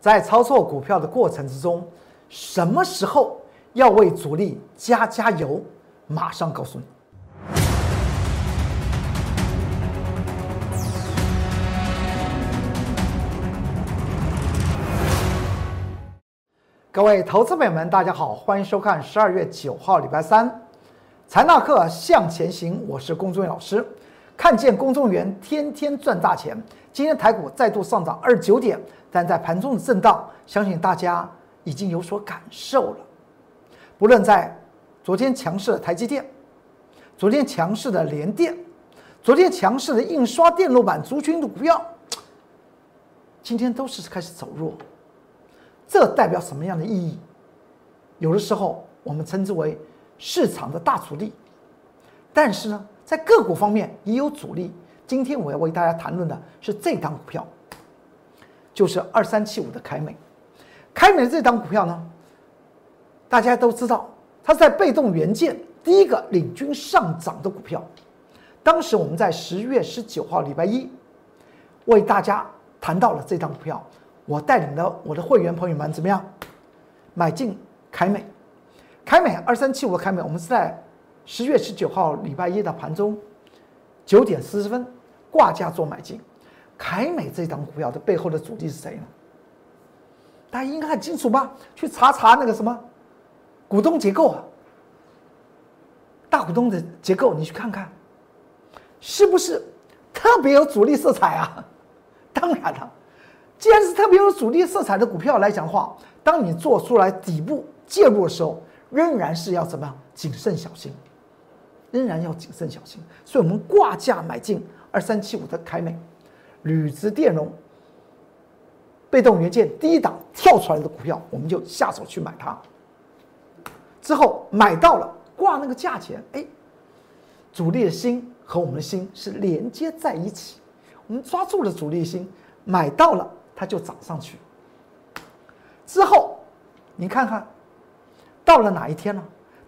在操作股票的过程之中，什么时候要为主力加加油？马上告诉你。各位投资朋友们，大家好，欢迎收看十二月九号礼拜三，财纳课向前行，我是龚忠老师。看见公众员天天赚大钱，今天台股再度上涨二十九点，但在盘中的震荡，相信大家已经有所感受了。不论在昨天强势的台积电，昨天强势的联电，昨天强势的印刷电路板族群的股票，今天都是开始走弱。这代表什么样的意义？有的时候我们称之为市场的大主力，但是呢？在个股方面也有阻力。今天我要为大家谈论的是这档股票，就是二三七五的凯美。凯美这档股票呢，大家都知道，它在被动元件第一个领军上涨的股票。当时我们在十月十九号礼拜一为大家谈到了这档股票，我带领的我的会员朋友们怎么样买进凯美？凯美二三七五的凯美，我们是在。十月十九号礼拜一的盘中，九点四十分挂价做买进，凯美这档股票的背后的主力是谁呢？大家应该很清楚吧？去查查那个什么股东结构啊，大股东的结构，你去看看，是不是特别有主力色彩啊？当然了，既然是特别有主力色彩的股票来讲的话，当你做出来底部介入的时候，仍然是要怎么样谨慎小心。仍然要谨慎小心，所以我们挂价买进二三七五的凯美，铝质电容、被动元件第一档跳出来的股票，我们就下手去买它。之后买到了，挂那个价钱，哎，主力的心和我们的心是连接在一起，我们抓住了主力心，买到了，它就涨上去。之后你看看，到了哪一天呢？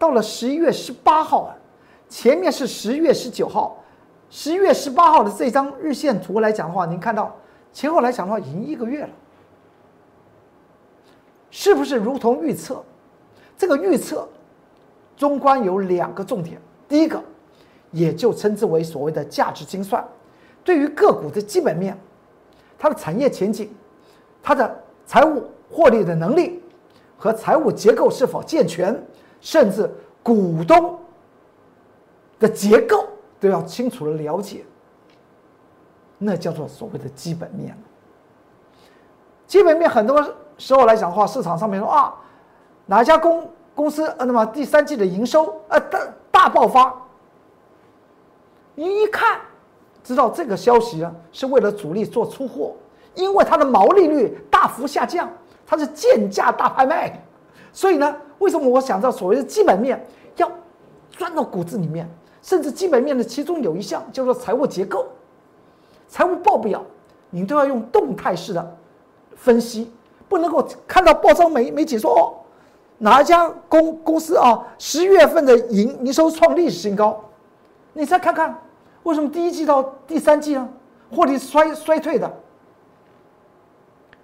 到了十一月十八号啊。前面是十月十九号，十月十八号的这张日线图来讲的话，您看到前后来讲的话已经一个月了，是不是如同预测？这个预测中观有两个重点，第一个，也就称之为所谓的价值精算，对于个股的基本面、它的产业前景、它的财务获利的能力和财务结构是否健全，甚至股东。的结构都要清楚的了解，那叫做所谓的基本面。基本面很多时候来讲的话，市场上面说啊，哪家公公司呃，那么第三季的营收呃大大爆发，你一看知道这个消息呢是为了主力做出货，因为它的毛利率大幅下降，它是贱价大拍卖，所以呢，为什么我想到所谓的基本面要钻到骨子里面？甚至基本面的其中有一项叫做财务结构、财务报表，你都要用动态式的分析，不能够看到报章媒媒体说哦，哪一家公公司啊，十月份的营营收创历史新高，你再看看为什么第一季到第三季呢，获利衰衰退的？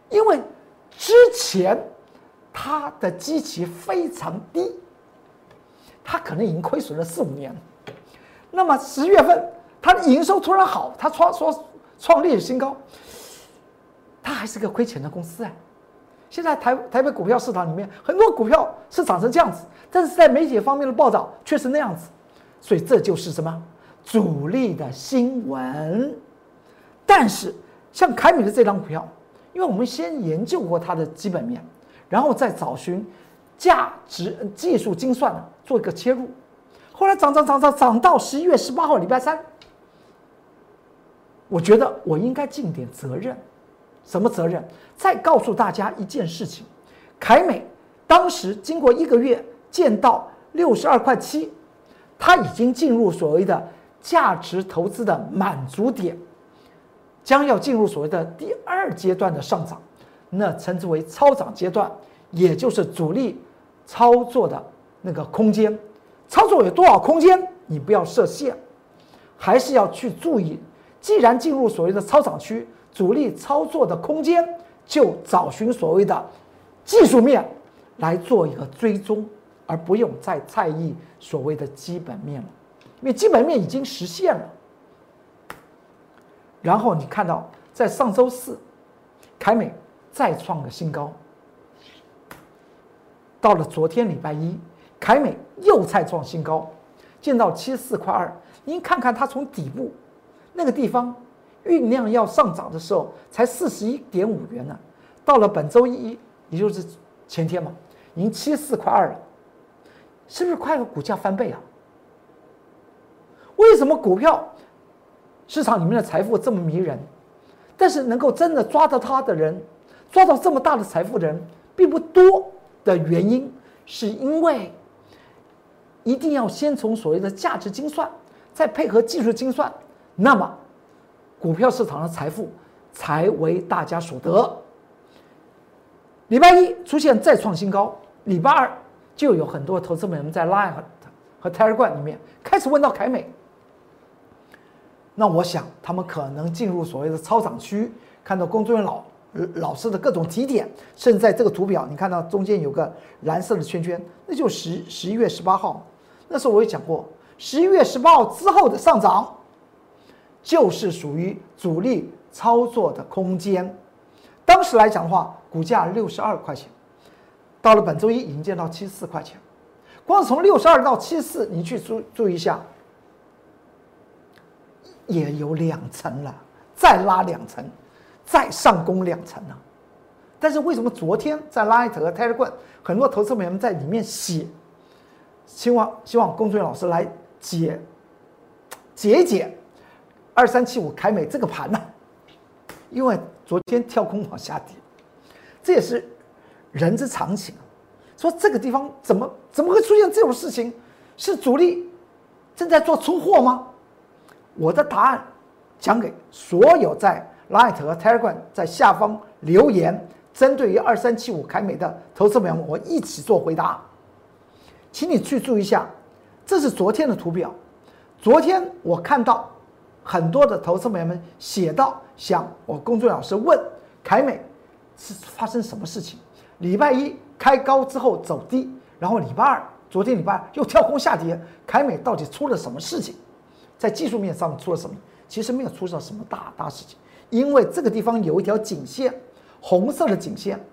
因为之前它的基期非常低，它可能已经亏损了四五年。那么十月份，它的营收突然好，它创说创历史新高，它还是个亏钱的公司啊。现在台台北股票市场里面很多股票是涨成这样子，但是在媒体方面的报道却是那样子，所以这就是什么主力的新闻。但是像凯美的这张股票，因为我们先研究过它的基本面，然后再找寻价值技术精算做一个切入。后来涨涨涨涨涨到十一月十八号礼拜三，我觉得我应该尽点责任，什么责任？再告诉大家一件事情：凯美当时经过一个月见到六十二块七，它已经进入所谓的价值投资的满足点，将要进入所谓的第二阶段的上涨，那称之为超涨阶段，也就是主力操作的那个空间。操作有多少空间？你不要设限，还是要去注意。既然进入所谓的操场区，主力操作的空间就找寻所谓的技术面来做一个追踪，而不用再在意所谓的基本面了，因为基本面已经实现了。然后你看到在上周四，凯美再创个新高，到了昨天礼拜一，凯美又再创新高，见到七十四块二。您看看它从底部那个地方酝酿要上涨的时候，才四十一点五元呢。到了本周一，也就是前天嘛，已经七十四块二了，是不是快了股价翻倍啊？为什么股票市场里面的财富这么迷人，但是能够真的抓到它的人，抓到这么大的财富的人并不多的原因，是因为一定要先从所谓的价值精算。再配合技术精算，那么股票市场的财富才为大家所得。礼拜一出现再创新高，礼拜二就有很多投资们在 Line 和和 Telegram 里面开始问到凯美。那我想他们可能进入所谓的超涨区，看到工作人员老老师的各种提点，甚至在这个图表，你看到中间有个蓝色的圈圈，那就十十一月十八号，那时候我也讲过。十一月十八号之后的上涨，就是属于主力操作的空间。当时来讲的话，股价六十二块钱，到了本周一已经见到七十四块钱。光从六十二到七十四，你去注注意一下，也有两层了，再拉两层，再上攻两层呢。但是为什么昨天在 Light 和 Telegram 很多投资朋友们在里面写，希望希望工作人员老师来。解解一解，二三七五凯美这个盘呢，因为昨天跳空往下跌，这也是人之常情。说这个地方怎么怎么会出现这种事情？是主力正在做出货吗？我的答案讲给所有在 Light 和 Telegram 在下方留言，针对于二三七五凯美的投资朋友们，我一起做回答，请你去注意一下。这是昨天的图表，昨天我看到很多的投资朋友们写到，想我公众老师问凯美是发生什么事情？礼拜一开高之后走低，然后礼拜二，昨天礼拜二又跳空下跌，凯美到底出了什么事情？在技术面上出了什么？其实没有出现什么大大事情，因为这个地方有一条颈线，红色的颈线。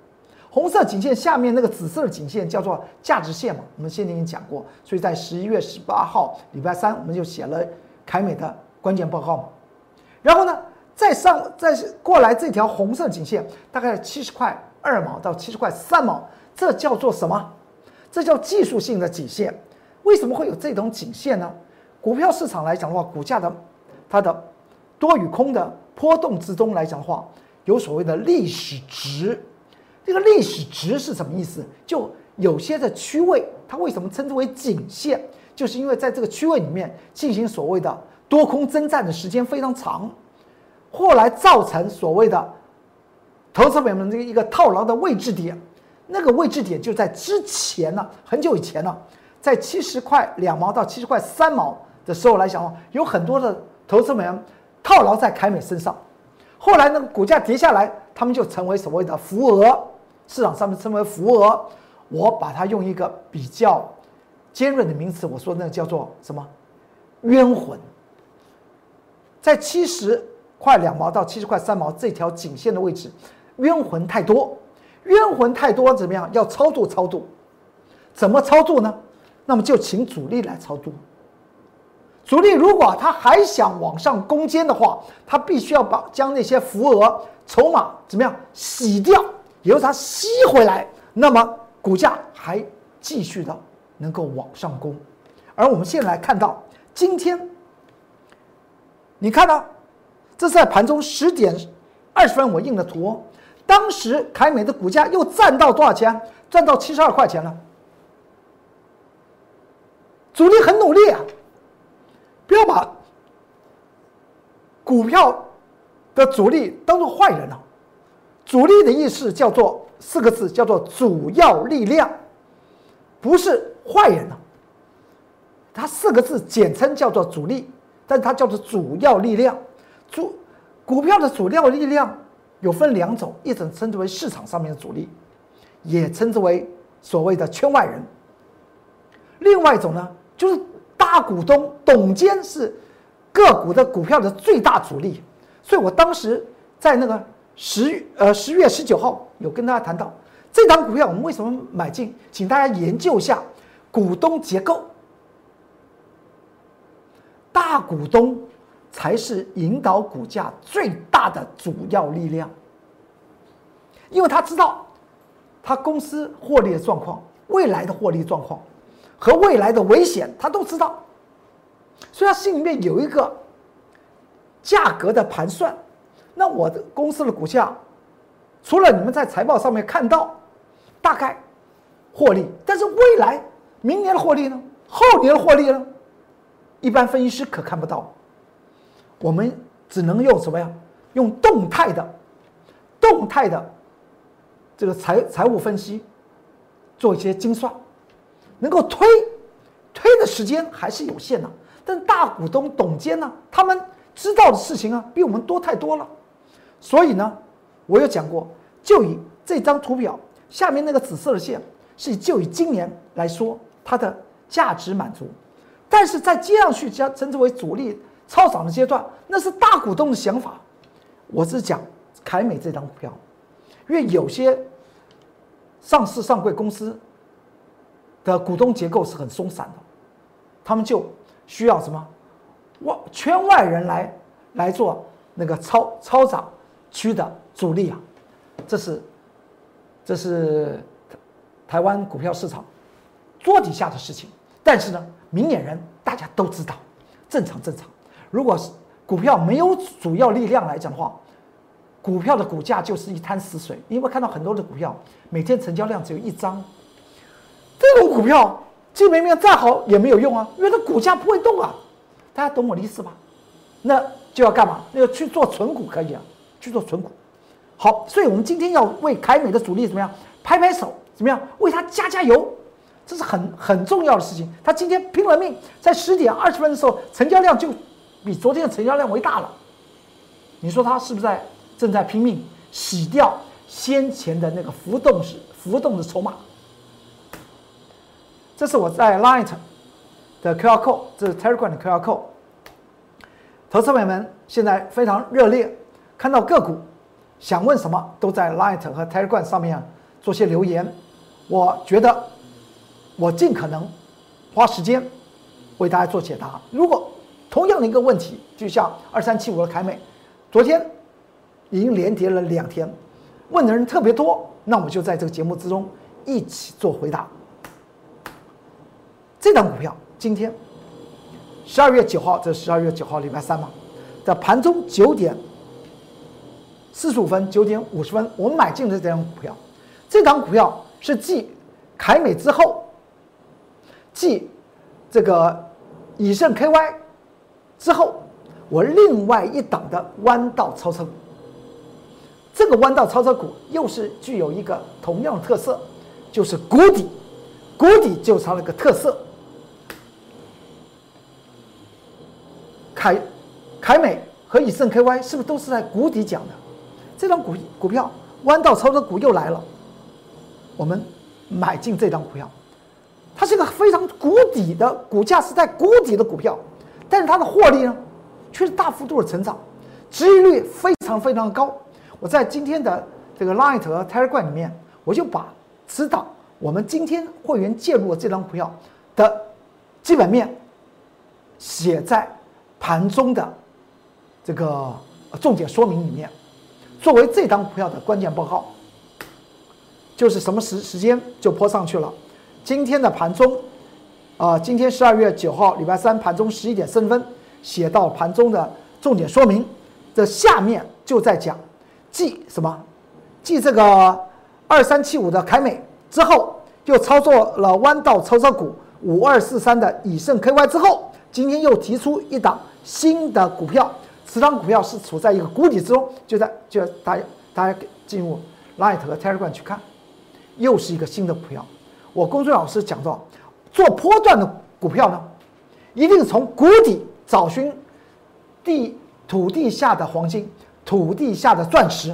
红色颈线下面那个紫色的颈线叫做价值线嘛，我们先前已经讲过，所以在十一月十八号礼拜三我们就写了凯美的关键报告嘛。然后呢，再上再过来这条红色颈线，大概七十块二毛到七十块三毛，这叫做什么？这叫技术性的颈线。为什么会有这种颈线呢？股票市场来讲的话，股价的它的多与空的波动之中来讲的话，有所谓的历史值。这个历史值是什么意思？就有些的区位，它为什么称之为颈线？就是因为在这个区位里面进行所谓的多空征战的时间非常长，后来造成所谓的投资者们这个一个套牢的位置点。那个位置点就在之前呢，很久以前呢，在七十块两毛到七十块三毛的时候来讲，有很多的投资们套牢在凯美身上。后来那个股价跌下来，他们就成为所谓的浮额。市场上面称为浮额，我把它用一个比较尖锐的名词，我说那叫做什么冤魂，在七十块两毛到七十块三毛这条颈线的位置，冤魂太多，冤魂太多怎么样？要操作操作，怎么操作呢？那么就请主力来操作。主力如果他还想往上攻坚的话，他必须要把将那些浮额筹码怎么样洗掉。由它吸回来，那么股价还继续的能够往上攻。而我们现在来看到今天，你看到这是在盘中十点二十分我印的图，当时凯美的股价又站到多少钱？赚到七十二块钱了。主力很努力啊，不要把股票的主力当做坏人了。主力的意思叫做四个字，叫做主要力量，不是坏人啊。它四个字简称叫做主力，但它叫做主要力量。主股票的主要力量有分两种，一种称之为市场上面的主力，也称之为所谓的圈外人；另外一种呢，就是大股东董监是个股的股票的最大主力。所以我当时在那个十呃十月十九号有跟大家谈到这档股票我们为什么买进，请大家研究一下股东结构，大股东。才是引导股价最大的主要力量，因为他知道他公司获利的状况、未来的获利状况和未来的危险，他都知道，所以他心里面有一个价格的盘算。那我的公司的股价，除了你们在财报上面看到大概获利，但是未来明年的获利呢？后年的获利呢？一般分析师可看不到。我们只能用什么呀？用动态的、动态的这个财财务分析做一些精算，能够推推的时间还是有限的。但大股东董监呢，他们知道的事情啊，比我们多太多了。所以呢，我有讲过，就以这张图表下面那个紫色的线，是就以今年来说它的价值满足，但是在接上去将称之为主力。超涨的阶段，那是大股东的想法。我是讲凯美这张股票，因为有些上市上柜公司的股东结构是很松散的，他们就需要什么外圈外人来来做那个超超涨区的主力啊。这是这是台湾股票市场桌底下的事情。但是呢，明眼人大家都知道，正常正常。如果是股票没有主要力量来讲的话，股票的股价就是一滩死水。因为看到很多的股票每天成交量只有一张，这种股票基本面再好也没有用啊，因为它股价不会动啊。大家懂我的意思吧？那就要干嘛？那要去做存股可以啊，去做存股。好，所以我们今天要为凯美的主力怎么样拍拍手？怎么样为他加加油？这是很很重要的事情。他今天拼了命，在十点二十分的时候成交量就。比昨天的成交量为大了，你说他是不是在正在拼命洗掉先前的那个浮动式浮动的筹码？这是我在 Light 的 QR code，这是 Telegram 的 QR code。投资朋友们现在非常热烈，看到个股想问什么，都在 Light 和 Telegram 上面做些留言。我觉得我尽可能花时间为大家做解答。如果同样的一个问题，就像二三七五的凯美，昨天已经连跌了两天，问的人特别多，那我就在这个节目之中一起做回答。这档股票今天十二月九号，这十二月九号礼拜三嘛，在盘中九点四十五分、九点五十分，我们买进的这张股票，这张股票是继凯美之后，继这个以盛 KY。之后，我另外一档的弯道超车，这个弯道超车股又是具有一个同样的特色，就是谷底，谷底就是它那个特色。凯凯美和以盛 KY 是不是都是在谷底讲的？这张股股票弯道超车股又来了，我们买进这张股票，它是一个非常谷底的股价是在谷底的股票。但是它的获利呢，却是大幅度的成长，收益率非常非常高。我在今天的这个 Light 和 Telegram 里面，我就把指导我们今天会员介入的这张股票的基本面写在盘中的这个重点说明里面，作为这张股票的关键报告。就是什么时时间就泼上去了，今天的盘中。啊，今天十二月九号，礼拜三盘中十一点三分，写到盘中的重点说明，这下面就在讲，继什么？继这个二三七五的凯美之后，又操作了弯道超车股五二四三的以盛 KY 之后，今天又提出一档新的股票，此档股票是处在一个谷底之中，就在就大家大家进入 Light 和 Telegram 去看，又是一个新的股票。我公孙老师讲到。做波段的股票呢，一定从谷底找寻地土地下的黄金、土地下的钻石，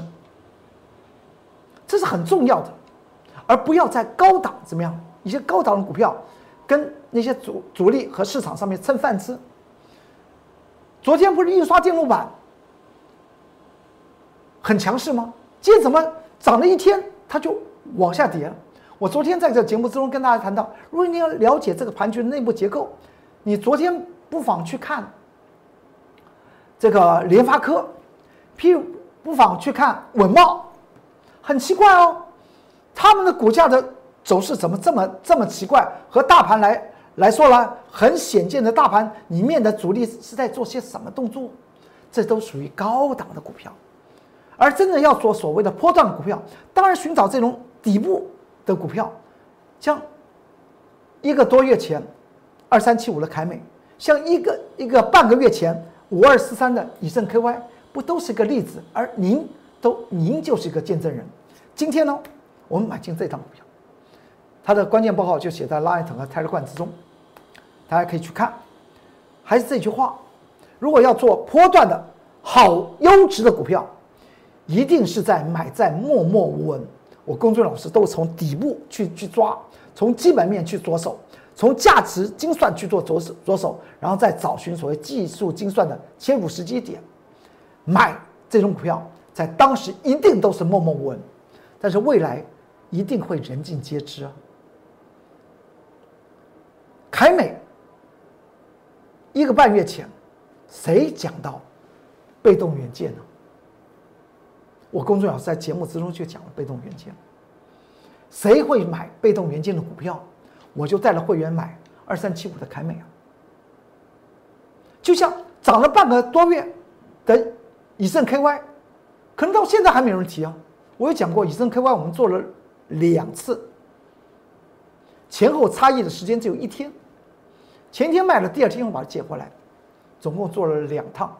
这是很重要的，而不要在高档怎么样？一些高档的股票跟那些主主力和市场上面蹭饭吃。昨天不是印刷电路板很强势吗？今天怎么涨了一天它就往下跌了？我昨天在这节目之中跟大家谈到，如果你要了解这个盘局的内部结构，你昨天不妨去看这个联发科，譬如不妨去看稳茂。很奇怪哦，他们的股价的走势怎么这么这么奇怪？和大盘来来说呢，很显见的大盘里面的主力是在做些什么动作？这都属于高档的股票，而真正要做所谓的波段股票，当然寻找这种底部的股票，像一个多月前二三七五的凯美，像一个一个半个月前五二四三的以盛 KY，不都是个例子？而您都您就是一个见证人。今天呢，我们买进这张股票，它的关键报告就写在 Light 和 Telegram 之中，大家可以去看。还是这句话，如果要做波段的好优质的股票，一定是在买在默默无闻。我公众老师都是从底部去去抓，从基本面去着手，从价值精算去做着手着手，然后再找寻所谓技术精算的切入时机点，买这种股票，在当时一定都是默默无闻。但是未来一定会人尽皆知啊！凯美个半月前，谁讲到被动元件呢？我公众老师在节目之中就讲了被动元件。谁会买被动元件的股票？我就带了会员买二三七五的凯美啊！就像涨了半个多月的以盛 KY，可能到现在还没有人提啊！我有讲过，以盛 KY 我们做了两次，前后差异的时间只有一天，前天卖了，第二天又把它接回来，总共做了两趟。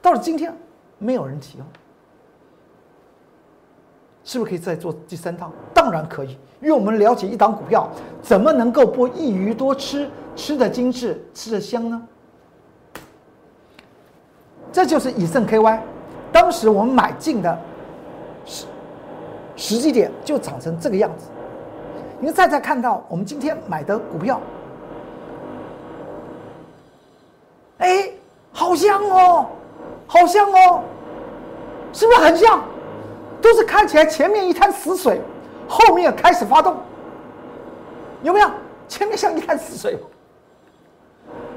到了今天，没有人提了，是不是可以再做第三趟？当然可以，因为我们了解一档股票怎么能够不一鱼多吃，吃的精致，吃的香呢？这就是以盛 KY，当时我们买进的。实实际点就长成这个样子。你再再看到我们今天买的股票，哎，好像哦，好像哦，是不是很像？都是看起来前面一滩死水，后面开始发动，有没有？前面像一滩死水，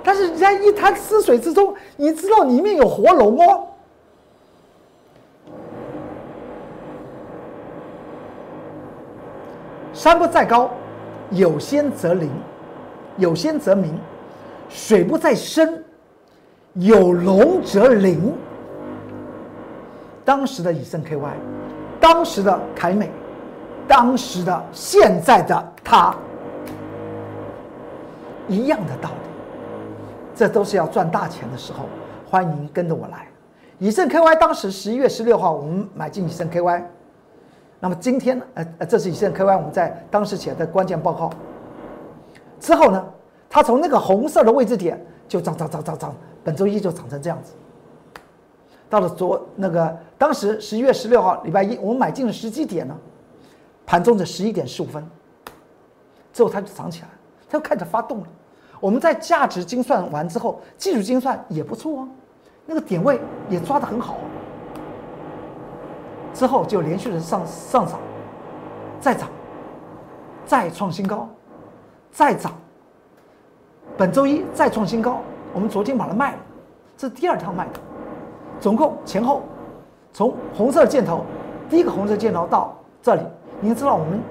但是在一滩死水之中，你知道里面有活龙哦。山不在高，有仙则灵，有仙则名；水不在深，有龙则灵。当时的以盛 KY，当时的凯美，当时的现在的他，一样的道理。这都是要赚大钱的时候，欢迎跟着我来。以盛 KY 当时十一月十六号，我们买进以盛 KY。那么今天，呃呃，这是以盛 KY 我们在当时写的关键报告。之后呢，它从那个红色的位置点就涨涨涨涨涨，本周一就涨成这样子。到了昨那个当时十一月十六号礼拜一，我们买进的时机点呢，盘中的十一点十五分，之后它就涨起来，它就开始发动了。我们在价值精算完之后，技术精算也不错哦，那个点位也抓得很好。之后就连续的上上涨，再涨，再创新高，再涨。本周一再创新高，我们昨天把它卖了，这是第二趟卖的，总共前后从红色箭头，第一个红色箭头到这里，您知道我们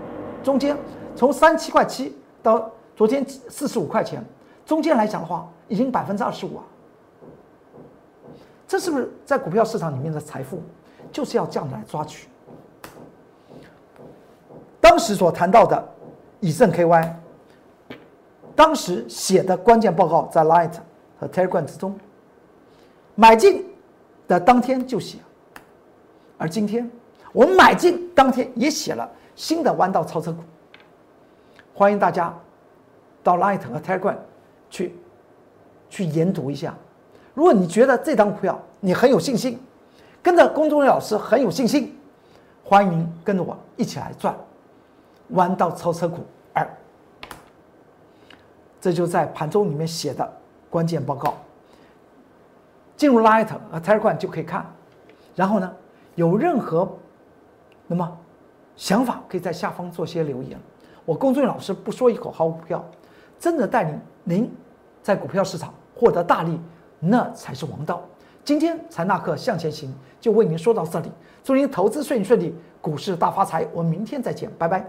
中间从三七块七到昨天四十五块钱，中间来讲的话，已经百分之二十五啊，这是不是在股票市场里面的财富？就是要这样来抓取。当时所谈到的以盛 KY，当时写的关键报告在 Light 和 Telegram 之中，买进的当天就写，而今天我们买进当天也写了新的弯道超车股。欢迎大家到 Light 和 Telegram 去去研读一下。如果你觉得这张股票你很有信心，跟着公众老师很有信心，欢迎跟着我一起来赚弯道超车股。这就在盘中里面写的关键报告。进入 Light 和 Telegram 就可以看。然后呢，有任何那么想法，可以在下方做些留言。我龚俊老师不说一口好股票，真的带领您在股票市场获得大利，那才是王道。今天财纳克向前行就为您说到这里，祝您投资顺利顺利，股市大发财。我们明天再见，拜拜。